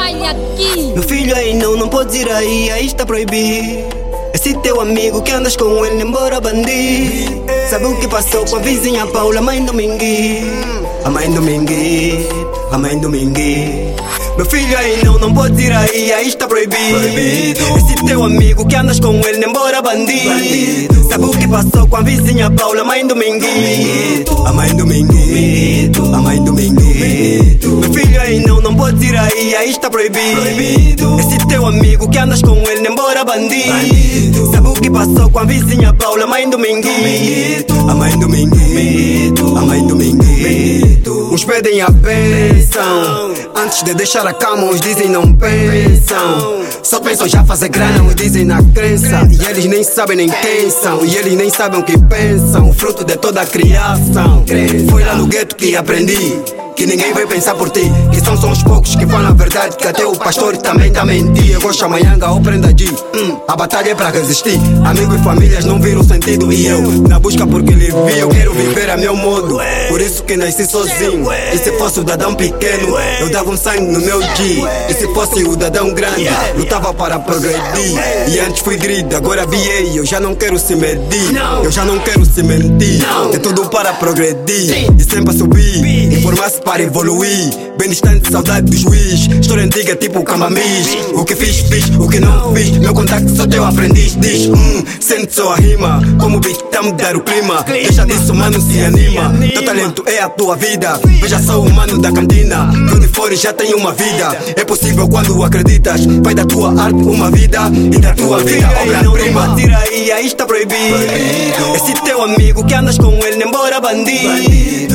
aqui. Meu filho aí não, não pode ir aí, aí está proibido. Esse teu amigo que andas com ele, embora bandido. Sabe o que passou com a vizinha Paula, mãe Domingui? A mãe Domingui, a mãe Domingui. Meu filho aí não, não pode ir aí, aí está proibido. proibido. Esse teu amigo que andas com ele, embora bandido. bandido. Sabe o que passou com a vizinha Paula, mãe Domingui? A mãe a andas com ele, embora bandido. Sabe o que passou com a vizinha Paula, mãe Domingui? A mãe Domingui, a mãe Domingui. Uns pedem a bênção. Antes de deixar a cama, uns dizem não pensam. Só pensam já fazer grana, uns dizem na crença. E eles nem sabem nem quem são. E eles nem sabem o que pensam. Fruto de toda a criação. Foi lá no gueto que aprendi que ninguém vai pensar por ti. Que são só uns poucos que falam a verdade, que até o pastor também tá mentir. Eu gosto amanhã, ou prenda de. Hum, a batalha é para resistir. Amigos e famílias não viram sentido. E eu, na busca porque lhe vi, eu quero viver a meu modo. Por isso que nasci sozinho. E se fosse o dadão pequeno, eu dava um sangue no meu dia. E se fosse o dadão grande, lutava para progredir. E antes fui grid, agora BA. Eu já não quero se medir. Eu já não quero se mentir. É tudo para progredir. E sempre subir. Informar-se para evoluir. Bem distante, saudade do juiz. História antiga, tipo camamis. O que fiz, fiz, o que não fiz. Meu contacto sou teu aprendiz. Diz, hum, sente só a rima. Como o beat tá mudar o clima. Deixa disso, mano, se anima. Teu talento é a tua vida. Veja só o mano da cantina. Onde fores já tem uma vida. É possível quando acreditas. Vai da tua arte uma vida. E da tua vida, obra-prima. Tira aí, aí está proibido. Esse teu amigo que andas com ele, embora bandido.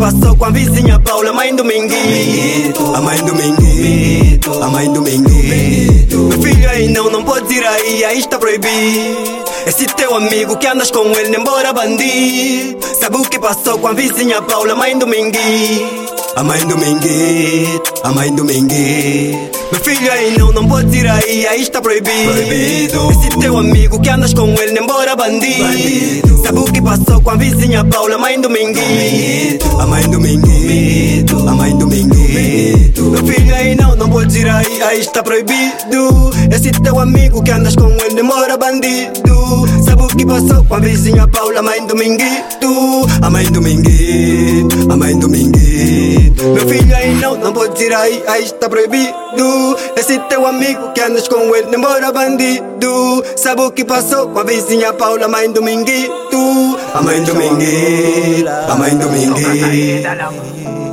Passou com a vizinha Paula, mãe Domingui? A mãe Domingui, a mãe Domingui. Meu filho aí não, não pode ir aí, aí está proibido. Esse teu amigo que andas com ele, embora bandido. Sabe o que passou com a vizinha Paula, mãe Domingui? A mãe Domingui, a mãe Domingui. Meu filho aí não, não pode ir aí, aí está proibido. proibido. Esse teu amigo que andas com ele, embora bandido. bandido. Sabe o que passou com a vizinha Paula, mãe Domingui? A mãe Domingui, a mãe Domingui. Meu filho aí não, não pode ir aí, aí está proibido. Esse teu amigo que andas com ele, embora bandido. Sabe o que passou com a vizinha Paula, mãe Dominguito? A mãe Dominguito, a mãe Dominguito. Meu filho aí não, não pode ir aí, aí está proibido. Esse teu amigo que andas com ele, embora bandido. Sabe o que passou com a vizinha Paula, mãe Dominguito? A mãe Dominguito, a mãe Dominguito.